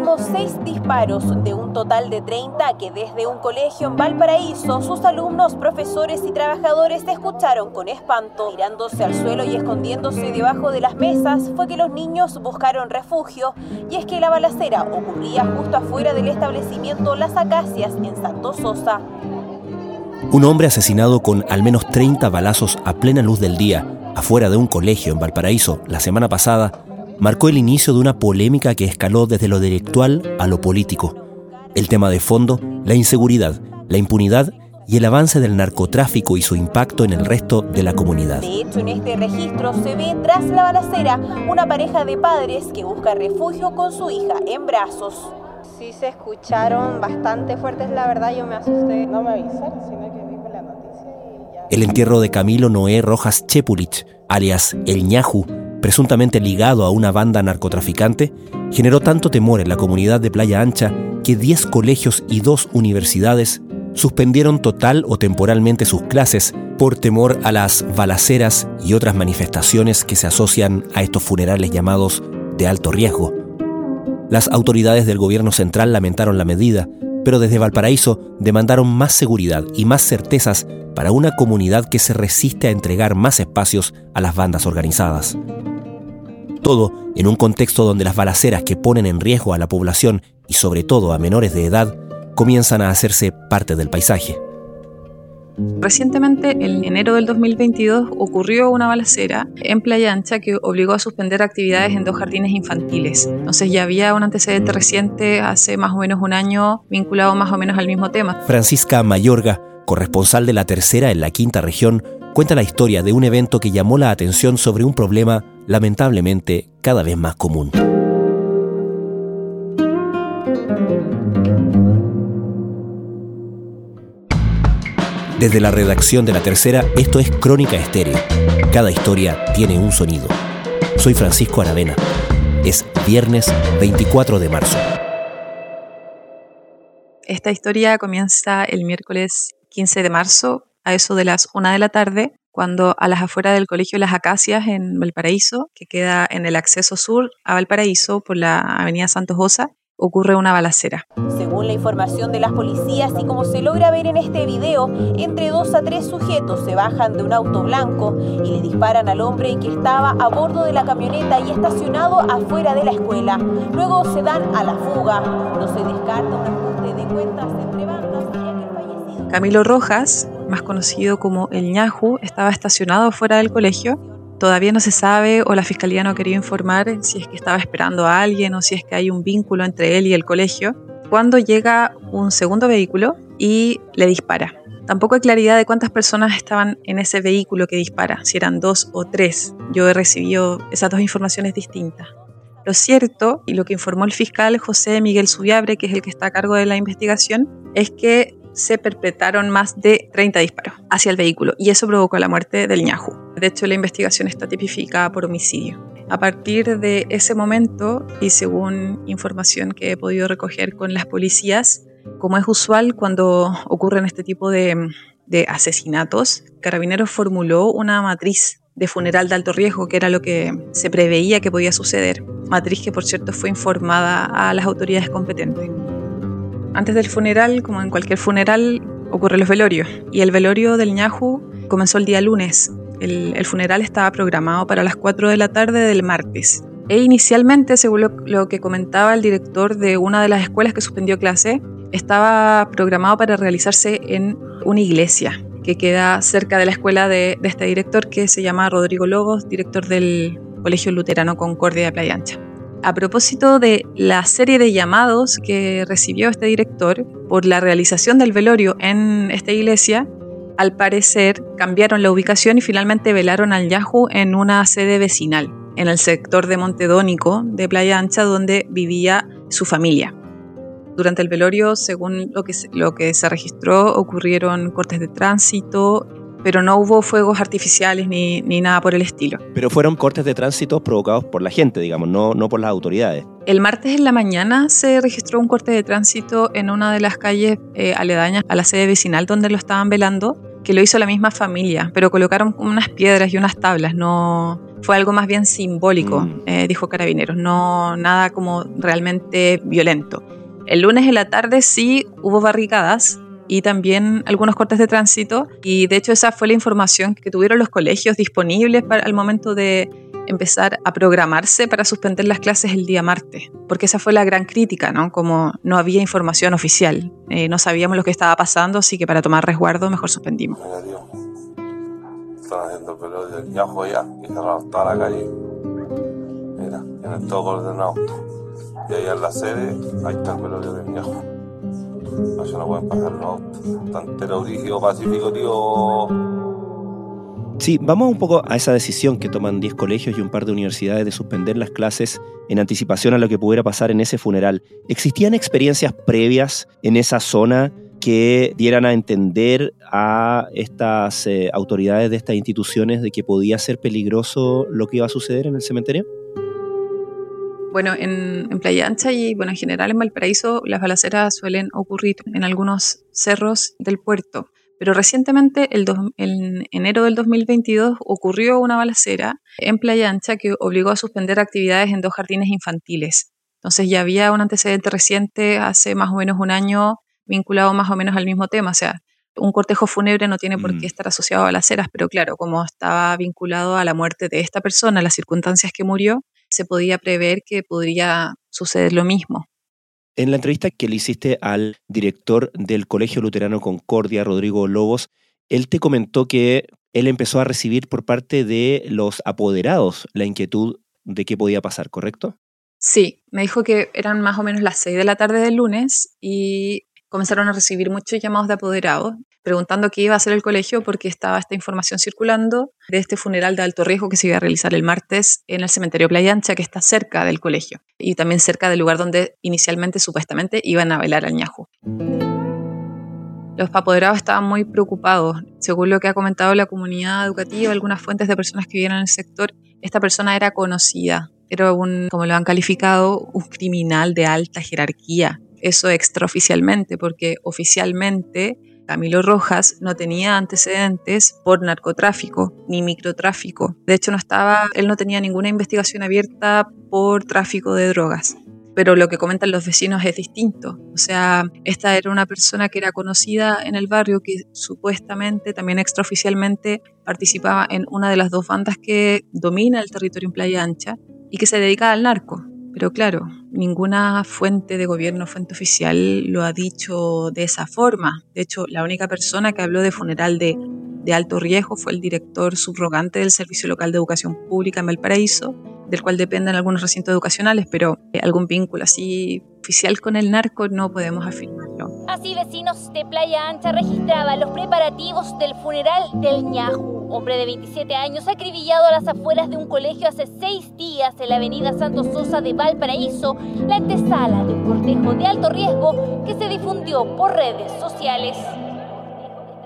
últimos seis disparos de un total de 30 que desde un colegio en Valparaíso sus alumnos, profesores y trabajadores escucharon con espanto. Mirándose al suelo y escondiéndose debajo de las mesas fue que los niños buscaron refugio y es que la balacera ocurría justo afuera del establecimiento Las Acacias en Santo Sosa. Un hombre asesinado con al menos 30 balazos a plena luz del día afuera de un colegio en Valparaíso la semana pasada marcó el inicio de una polémica que escaló desde lo directual a lo político. El tema de fondo, la inseguridad, la impunidad y el avance del narcotráfico y su impacto en el resto de la comunidad. De hecho, en este registro se ve tras la balacera una pareja de padres que busca refugio con su hija en brazos. Sí se escucharon bastante fuertes, la verdad yo me asusté. No me avisaron, sino que vi por la noticia y ya. El entierro de Camilo Noé Rojas Chepulich, alias El Ñaju, presuntamente ligado a una banda narcotraficante, generó tanto temor en la comunidad de Playa Ancha que 10 colegios y dos universidades suspendieron total o temporalmente sus clases por temor a las balaceras y otras manifestaciones que se asocian a estos funerales llamados de alto riesgo. Las autoridades del gobierno central lamentaron la medida, pero desde Valparaíso demandaron más seguridad y más certezas para una comunidad que se resiste a entregar más espacios a las bandas organizadas. Todo en un contexto donde las balaceras que ponen en riesgo a la población y sobre todo a menores de edad comienzan a hacerse parte del paisaje. Recientemente, en enero del 2022, ocurrió una balacera en Playa Ancha que obligó a suspender actividades en dos jardines infantiles. Entonces ya había un antecedente reciente hace más o menos un año vinculado más o menos al mismo tema. Francisca Mayorga, corresponsal de la tercera en la quinta región, cuenta la historia de un evento que llamó la atención sobre un problema lamentablemente cada vez más común. Desde la redacción de la tercera, esto es Crónica Estéreo. Cada historia tiene un sonido. Soy Francisco Aravena. Es viernes 24 de marzo. Esta historia comienza el miércoles 15 de marzo a eso de las 1 de la tarde, cuando a las afueras del Colegio Las Acacias en Valparaíso, que queda en el acceso sur a Valparaíso por la Avenida Santos Osa, ocurre una balacera. Según la información de las policías y como se logra ver en este video, entre dos a tres sujetos se bajan de un auto blanco y le disparan al hombre que estaba a bordo de la camioneta y estacionado afuera de la escuela. Luego se dan a la fuga. No se descarta un ajuste de cuentas entre bandas fallecido... Camilo Rojas, más conocido como el ñaju, estaba estacionado fuera del colegio. Todavía no se sabe o la fiscalía no querido informar si es que estaba esperando a alguien o si es que hay un vínculo entre él y el colegio. Cuando llega un segundo vehículo y le dispara. Tampoco hay claridad de cuántas personas estaban en ese vehículo que dispara, si eran dos o tres. Yo he recibido esas dos informaciones distintas. Lo cierto, y lo que informó el fiscal José Miguel Subiabre, que es el que está a cargo de la investigación, es que se perpetraron más de 30 disparos hacia el vehículo y eso provocó la muerte del ñaju. De hecho, la investigación está tipificada por homicidio. A partir de ese momento, y según información que he podido recoger con las policías, como es usual cuando ocurren este tipo de asesinatos, Carabineros formuló una matriz de funeral de alto riesgo, que era lo que se preveía que podía suceder. Matriz que, por cierto, fue informada a las autoridades competentes. Antes del funeral, como en cualquier funeral, ocurren los velorios. Y el velorio del ñaju comenzó el día lunes. El, funeral estaba programado para las 4 de la tarde del martes. E inicialmente, según lo, lo que comentaba el director de una de las escuelas que suspendió clase, estaba programado para realizarse en una iglesia que queda cerca de la escuela de, de este director que se llama Rodrigo Lobos, director del Colegio Luterano Concordia de Playa Ancha. A propósito de la serie de llamados que recibió este director por la realización del velorio en esta iglesia, al parecer cambiaron la ubicación y finalmente velaron al Yahoo en una sede vecinal, en el sector de Montedónico de Playa Ancha, donde vivía su familia. Durante el velorio, según lo que, se, lo que se registró, ocurrieron cortes de tránsito, pero no hubo fuegos artificiales ni, ni, nada por el estilo. Pero fueron cortes de tránsito provocados por la gente, digamos, no, no por las autoridades. El martes en la mañana se registró un corte de tránsito en una de las calles eh, aledañas a la sede vecinal donde lo estaban velando, que lo hizo la misma familia, pero colocaron unas piedras y unas tablas, no, Fue algo más bien simbólico, mm. eh, dijo Carabineros, no nada como realmente violento. El lunes en la tarde sí hubo barricadas y también algunos cortes de tránsito y de hecho esa fue la información que tuvieron los colegios disponibles para el momento de empezar a programarse para suspender las clases el día martes, porque esa fue la gran crítica, ¿no? Como no había información oficial, eh, no sabíamos lo que estaba pasando, así que para tomar resguardo mejor suspendimos. Están haciendo pelota del ñajo ya y cerraron toda la calle. Mira, tienen todo coordenado. Y ahí en la sede, ahí está el pelota del. No, pueden pasar pacífico, tío Sí, vamos un poco a esa decisión que toman 10 colegios y un par de universidades de suspender las clases en anticipación a lo que pudiera pasar en ese funeral. ¿Existían experiencias previas en esa zona que dieran a entender a estas eh, autoridades de estas instituciones de que podía ser peligroso lo que iba a suceder en el cementerio? Bueno, en, en, Playa Ancha y bueno, en general en Valparaíso las balaceras suelen ocurrir en algunos cerros del puerto. Pero recientemente, el en enero del 2022, ocurrió una balacera en Playa Ancha que obligó a suspender actividades en dos jardines infantiles. Entonces ya había un antecedente reciente hace más o menos un año vinculado más o menos al mismo tema. O sea, un cortejo fúnebre no tiene por qué mm. estar asociado a balaceras, pero claro, como estaba vinculado a la muerte de esta persona, las circunstancias que murió, se podía prever que podría suceder lo mismo. En la entrevista que le hiciste al director del Colegio Luterano Concordia, Rodrigo Lobos, él te comentó que él empezó a recibir por parte de los apoderados la inquietud de qué podía pasar, ¿correcto? Sí, me dijo que eran más o menos las 6 de la tarde del lunes y comenzaron a recibir muchos llamados de apoderados preguntando qué iba a hacer el colegio porque estaba esta información circulando de este funeral de alto riesgo que se iba a realizar el martes en el cementerio Playa Ancha, que está cerca del colegio y también cerca del lugar donde inicialmente supuestamente iban a velar al ñajo. Los apoderados estaban muy preocupados. Según lo que ha comentado la comunidad educativa, algunas fuentes de personas que vivían en el sector, esta persona era conocida, era como lo han calificado, un criminal de alta jerarquía. Eso extraoficialmente, porque oficialmente Camilo Rojas no tenía antecedentes por narcotráfico ni microtráfico. De hecho, no estaba, él no tenía ninguna investigación abierta por tráfico de drogas. Pero lo que comentan los vecinos es distinto. O sea, esta era una persona que era conocida en el barrio que supuestamente, también extraoficialmente, participaba en una de las dos bandas que domina el territorio en Playa Ancha y que se dedica al narco. Pero claro, ninguna fuente de gobierno, fuente oficial, lo ha dicho de esa forma. De hecho, la única persona que habló de funeral de, de alto riesgo fue el director subrogante del Servicio Local de Educación Pública en Valparaíso, del cual dependen algunos recintos educacionales, pero eh, algún vínculo así oficial con el narco no podemos afirmarlo. Así vecinos de Playa Ancha registraban los preparativos del funeral del hombre de 27 años acribillado a las afueras de un colegio hace seis días en la avenida Santos Sosa de Valparaíso, la antesala de un cortejo de alto riesgo que se difundió por redes sociales.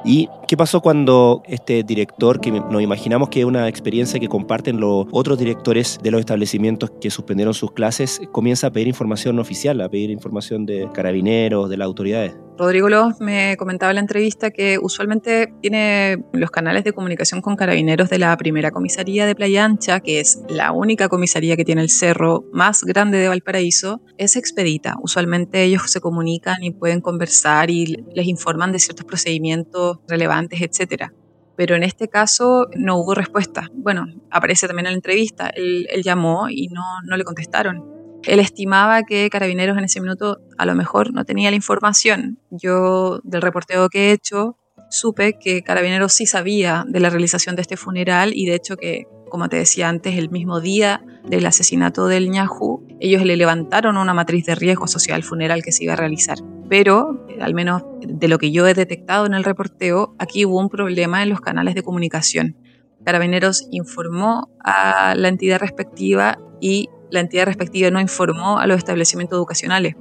¿Y qué pasó cuando este director, que nos imaginamos que es una experiencia que comparten los otros directores de los establecimientos que suspendieron sus clases, comienza a pedir información oficial, a pedir información de carabineros, de las autoridades? Rodrigo López me comentaba en la entrevista que usualmente tiene los canales de comunicación con carabineros de la primera comisaría de Playa Ancha, que es la única comisaría que tiene el cerro más grande de Valparaíso, es expedita. Usualmente ellos se comunican y pueden conversar y les informan de ciertos procedimientos relevantes, etc. Pero en este caso no hubo respuesta. Bueno, aparece también en la entrevista, él, llamó y no, no le contestaron. Él estimaba que Carabineros en ese minuto a lo mejor no tenía la información. Yo, del reporteo que he hecho, supe que Carabineros sí sabía de la realización de este funeral y de hecho que, como te decía antes, el mismo día del asesinato del ñahu, ellos le levantaron una matriz de riesgo social funeral que se iba a realizar. Pero, al menos de lo que yo he detectado en el reporteo, aquí hubo un problema en los canales de comunicación. Carabineros informó a la entidad respectiva y la entidad respectiva no informó a los establecimientos educacionales.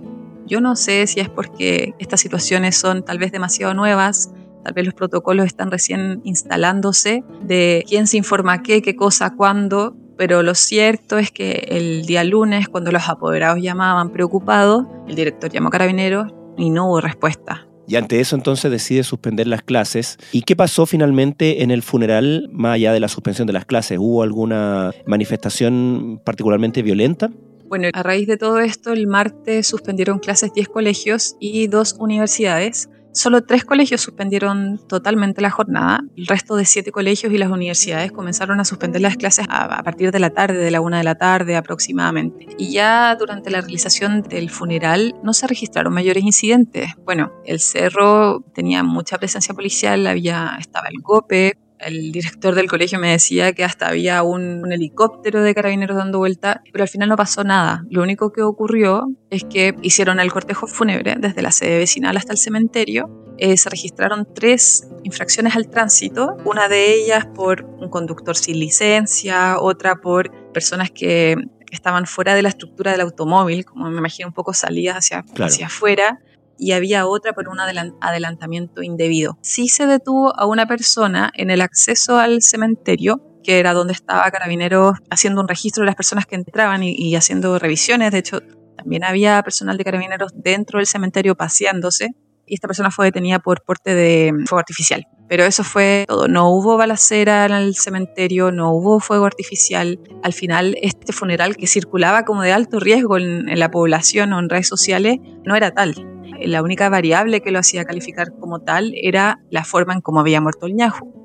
Yo no sé si es porque estas situaciones son tal vez demasiado nuevas, tal vez los protocolos están recién instalándose de quién se informa qué, qué cosa, cuándo, pero lo cierto es que el día lunes, cuando los apoderados llamaban preocupados, el director llamó a carabineros y no hubo respuesta. Y ante eso entonces decide suspender las clases. ¿Y qué pasó finalmente en el funeral, más allá de la suspensión de las clases? ¿Hubo alguna manifestación particularmente violenta? Bueno, a raíz de todo esto, el martes suspendieron clases 10 colegios y dos universidades. Solo tres colegios suspendieron totalmente la jornada. El resto de siete colegios y las universidades comenzaron a suspender las clases a, partir de la tarde, de la una de la tarde aproximadamente. Y ya durante la realización del funeral no se registraron mayores incidentes. Bueno, el cerro tenía mucha presencia policial, había, estaba el GOPE, el director del colegio me decía que hasta había un, helicóptero de carabineros dando vuelta, pero al final no pasó nada. Lo único que ocurrió es que hicieron el cortejo fúnebre desde la sede vecinal hasta el cementerio. Eh, se registraron tres infracciones al tránsito, una de ellas por un conductor sin licencia, otra por personas que estaban fuera de la estructura del automóvil, como me imagino un poco salidas hacia, hacia afuera, y había otra por un adelantamiento indebido. Sí se detuvo a una persona en el acceso al cementerio, que era donde estaba Carabineros haciendo un registro de las personas que entraban y, haciendo revisiones. De hecho, también había personal de Carabineros dentro del cementerio paseándose y esta persona fue detenida por porte de fuego artificial. Pero eso fue todo. No hubo balacera en el cementerio, no hubo fuego artificial. Al final, este funeral que circulaba como de alto riesgo en, en la población o en redes sociales no era tal la única variable que lo hacía calificar como tal era la forma en cómo había muerto el ñajo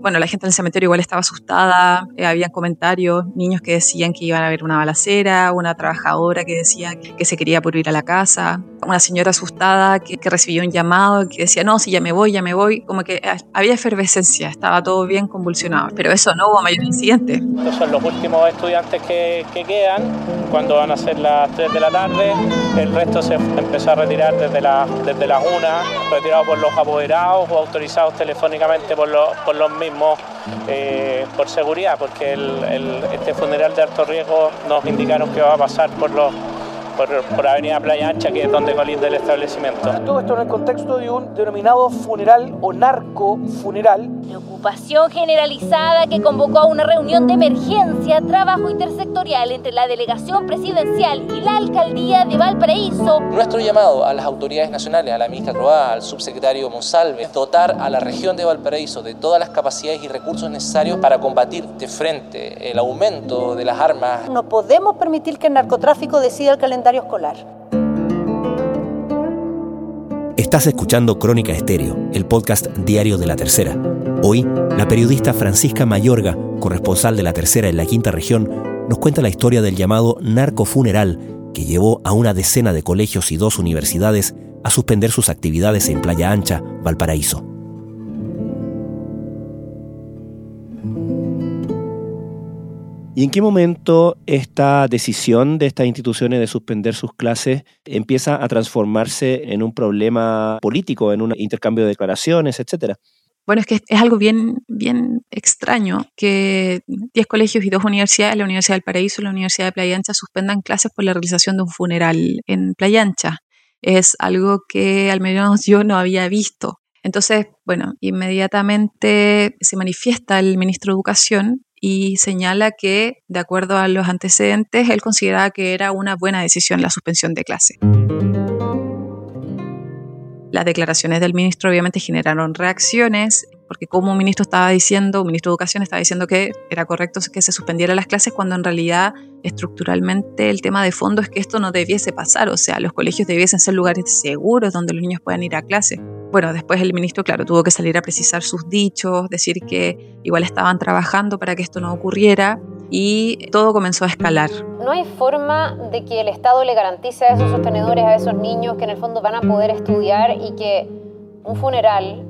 bueno, la gente en el cementerio igual estaba asustada, eh, había comentarios, niños que decían que iban a haber una balacera, una trabajadora que decía que se quería por ir a la casa, una señora asustada que, recibió un llamado que decía, no, si ya me voy, ya me voy, como que ah, había efervescencia, estaba todo bien convulsionado, pero eso no hubo mayor incidente. Estos son los últimos estudiantes que, que quedan, cuando van a ser las 3 de la tarde, el resto se empezó a retirar desde, la, desde las 1, retirado por los apoderados o autorizados telefónicamente por los, por los mismos eh, por seguridad, porque este funeral de alto riesgo nos indicaron que va a pasar por los por, Avenida Playa Ancha, que es donde colinda el establecimiento. Todo esto en el contexto de un denominado funeral o narco funeral. Preocupación generalizada que convocó a una reunión de emergencia, trabajo intersectorial entre la delegación presidencial y la alcaldía de Valparaíso. Nuestro llamado a las autoridades nacionales, a la ministra Croá, al subsecretario Monsalve, es dotar a la región de Valparaíso de todas las capacidades y recursos necesarios para combatir de frente el aumento de las armas. No podemos permitir que el narcotráfico decida el calendario escolar. Estás escuchando Crónica Estéreo, el podcast diario de la Tercera. Hoy, la periodista Francisca Mayorga, corresponsal de la Tercera en la Quinta Región, nos cuenta la historia del llamado narcofuneral que llevó a una decena de colegios y dos universidades a suspender sus actividades en Playa Ancha, Valparaíso. ¿Y en qué momento esta decisión de estas instituciones de suspender sus clases empieza a transformarse en un problema político, en un intercambio de declaraciones, etcétera? Bueno, es que es algo bien, bien extraño que 10 colegios y dos universidades, la Universidad del Paraíso y la Universidad de Playa Ancha, suspendan clases por la realización de un funeral en Playa Ancha. Es algo que al menos yo no había visto. Entonces, bueno, inmediatamente se manifiesta el ministro de Educación y señala que, de acuerdo a los antecedentes, él consideraba que era una buena decisión la suspensión de clase. Las declaraciones del ministro obviamente generaron reacciones, porque como un ministro estaba diciendo, un ministro de Educación estaba diciendo que era correcto que se suspendieran las clases, cuando en realidad estructuralmente el tema de fondo es que esto no debiese pasar, o sea, los colegios debiesen ser lugares seguros donde los niños puedan ir a clase. Bueno, después el ministro, claro, tuvo que salir a precisar sus dichos, decir que igual estaban trabajando para que esto no ocurriera y todo comenzó a escalar. No hay forma de que el Estado le garantice a esos sostenedores, a esos niños que en el fondo van a poder estudiar y que un funeral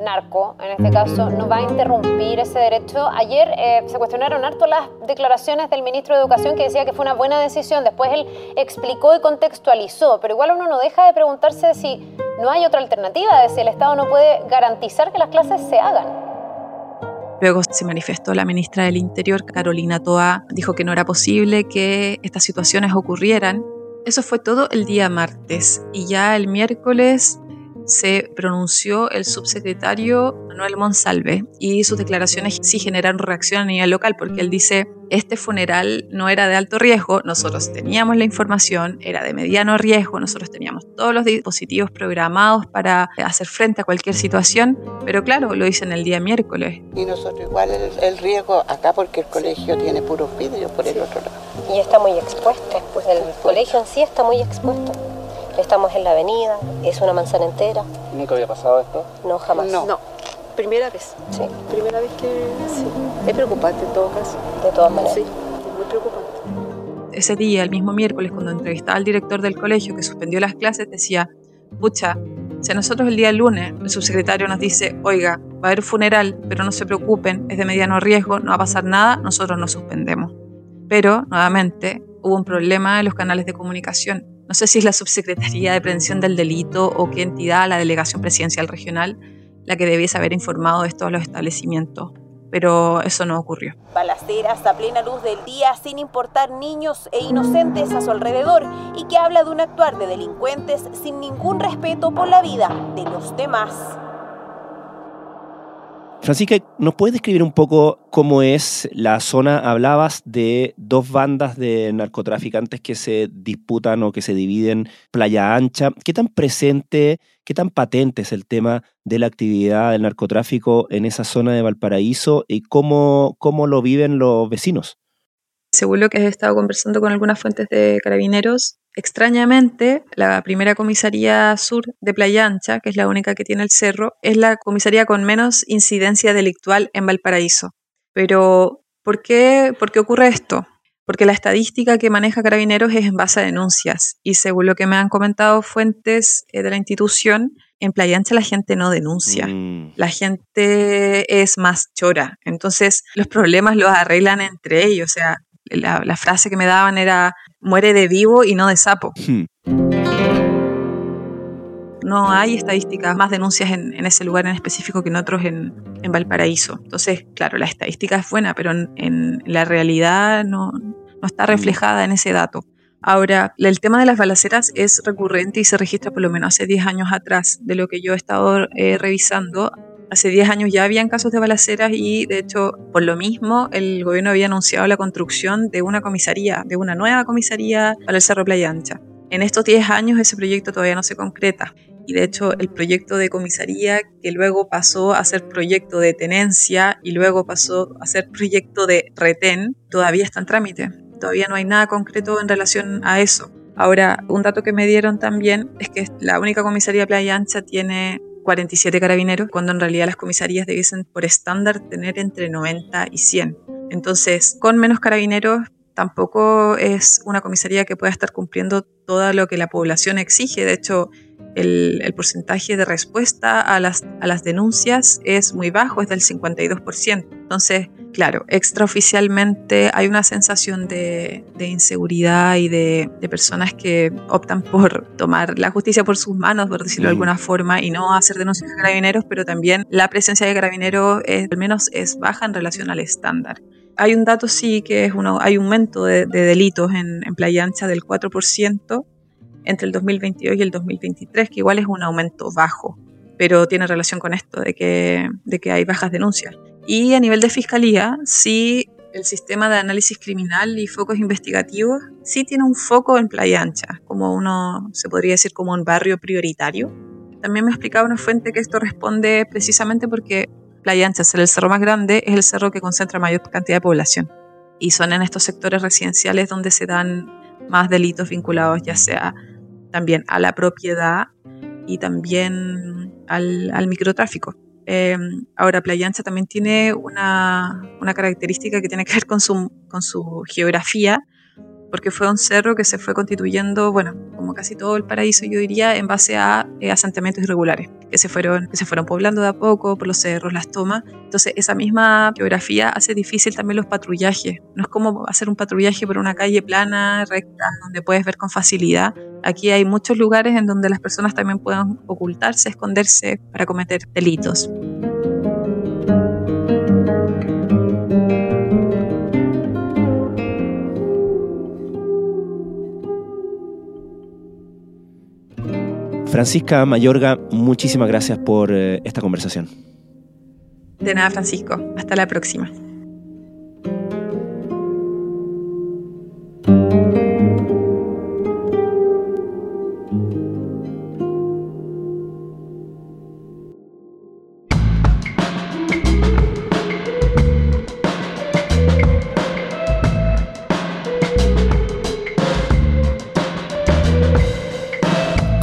narco, en este caso, no va a interrumpir ese derecho. Ayer eh, se cuestionaron harto las declaraciones del ministro de Educación que decía que fue una buena decisión. Después él explicó y contextualizó, pero igual uno no deja de preguntarse si no hay otra alternativa, de si el Estado no puede garantizar que las clases se hagan. Luego se manifestó la ministra del Interior, Carolina Toa, dijo que no era posible que estas situaciones ocurrieran. Eso fue todo el día martes y ya el miércoles se pronunció el subsecretario Manuel Monsalve y sus declaraciones sí generaron reacción a nivel local porque él dice, este funeral no era de alto riesgo, nosotros teníamos la información, era de mediano riesgo, nosotros teníamos todos los dispositivos programados para hacer frente a cualquier situación, pero claro, lo dicen el día miércoles. Y nosotros igual el, riesgo acá porque el colegio tiene puros vidrios por el otro lado. Y está muy expuesto, pues el colegio en sí está muy expuesto. Estamos en la avenida, es una manzana entera. ¿Nunca había pasado esto? No, jamás. No. Primera vez. Sí. Primera vez que sí. Es preocupante en todo caso. De todas maneras. Sí, muy preocupante. Ese día, el mismo miércoles, cuando entrevistaba al director del colegio que suspendió las clases, decía, pucha, si a nosotros el día lunes el subsecretario nos dice, oiga, va a haber funeral, pero no se preocupen, es de mediano riesgo, no va a pasar nada, nosotros nos suspendemos. Pero, nuevamente, hubo un problema en los canales de comunicación no sé si es la Subsecretaría de Prevención del Delito o qué entidad, la Delegación Presidencial Regional, la que debiese haber informado de esto a los establecimientos. Pero eso no ocurrió. Balaceras a plena luz del día sin importar niños e inocentes a su alrededor y que habla de un actuar de delincuentes sin ningún respeto por la vida de los demás. Francisca, ¿nos puedes describir un poco cómo es la zona? Hablabas de dos bandas de narcotraficantes que se disputan o que se dividen Playa Ancha. ¿Qué tan presente, qué tan patente es el tema de la actividad del narcotráfico en esa zona de Valparaíso y cómo, cómo lo viven los vecinos? Según lo que he estado conversando con algunas fuentes de carabineros, Extrañamente, la primera comisaría sur de Playa Ancha, que es la única que tiene el cerro, es la comisaría con menos incidencia delictual en Valparaíso. Pero, ¿por qué, ¿por qué ocurre esto? Porque la estadística que maneja Carabineros es en base a denuncias y según lo que me han comentado fuentes eh, de la institución, en Playa Ancha la gente no denuncia, mm. la gente es más chora, entonces los problemas los arreglan entre ellos, o sea, la, frase que me daban era muere de vivo y no de sapo. Hmm. No hay estadísticas, más denuncias en, ese lugar en específico que en otros en, Valparaíso. Entonces, claro, la estadística es buena, pero en, la realidad no, está reflejada en ese dato. Ahora, el tema de las balaceras es recurrente y se registra por lo menos hace 10 años atrás. De lo que yo he estado eh, revisando, Hace 10 años ya habían casos de balaceras y de hecho por lo mismo el gobierno había anunciado la construcción de una comisaría, de una nueva comisaría para el Cerro Playa Ancha. En estos 10 años ese proyecto todavía no se concreta y de hecho el proyecto de comisaría que luego pasó a ser proyecto de tenencia y luego pasó a ser proyecto de retén todavía está en trámite. Todavía no hay nada concreto en relación a eso. Ahora, un dato que me dieron también es que la única comisaría Playa Ancha tiene 47 carabineros, cuando en realidad las comisarías debiesen por estándar tener entre 90 y 100. Entonces, con menos carabineros tampoco es una comisaría que pueda estar cumpliendo todo lo que la población exige. De hecho, el, porcentaje de respuesta a las, a las denuncias es muy bajo, es del 52%. Entonces, claro, extraoficialmente hay una sensación de, inseguridad y de, personas que optan por tomar la justicia por sus manos, por decirlo de alguna forma, y no hacer denuncias a carabineros, pero también la presencia de carabineros al menos es baja en relación al estándar. Hay un dato sí que es uno, hay un aumento de, delitos en, en Playa Ancha del 4%, entre el 2022 y el 2023, que igual es un aumento bajo, pero tiene relación con esto de que, de que hay bajas denuncias. Y a nivel de fiscalía, sí, el sistema de análisis criminal y focos investigativos sí tiene un foco en Playa Ancha, como uno, se podría decir, como un barrio prioritario. También me explicaba una fuente que esto responde precisamente porque Playa Ancha, ser el cerro más grande, es el cerro que concentra mayor cantidad de población. Y son en estos sectores residenciales donde se dan más delitos vinculados ya sea también a la propiedad y también al, microtráfico. Eh, ahora, Playa Ancha también tiene una, una, característica que tiene que ver con su, con su geografía porque fue un cerro que se fue constituyendo, bueno, como casi todo el paraíso, yo diría, en base a eh, asentamientos irregulares, que se, fueron, que se fueron poblando de a poco por los cerros, las tomas. Entonces, esa misma geografía hace difícil también los patrullajes. No es como hacer un patrullaje por una calle plana, recta, donde puedes ver con facilidad. Aquí hay muchos lugares en donde las personas también pueden ocultarse, esconderse para cometer delitos. Francisca Mayorga, muchísimas gracias por eh, esta conversación. De nada, Francisco. Hasta la próxima.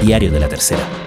diario de la tercera.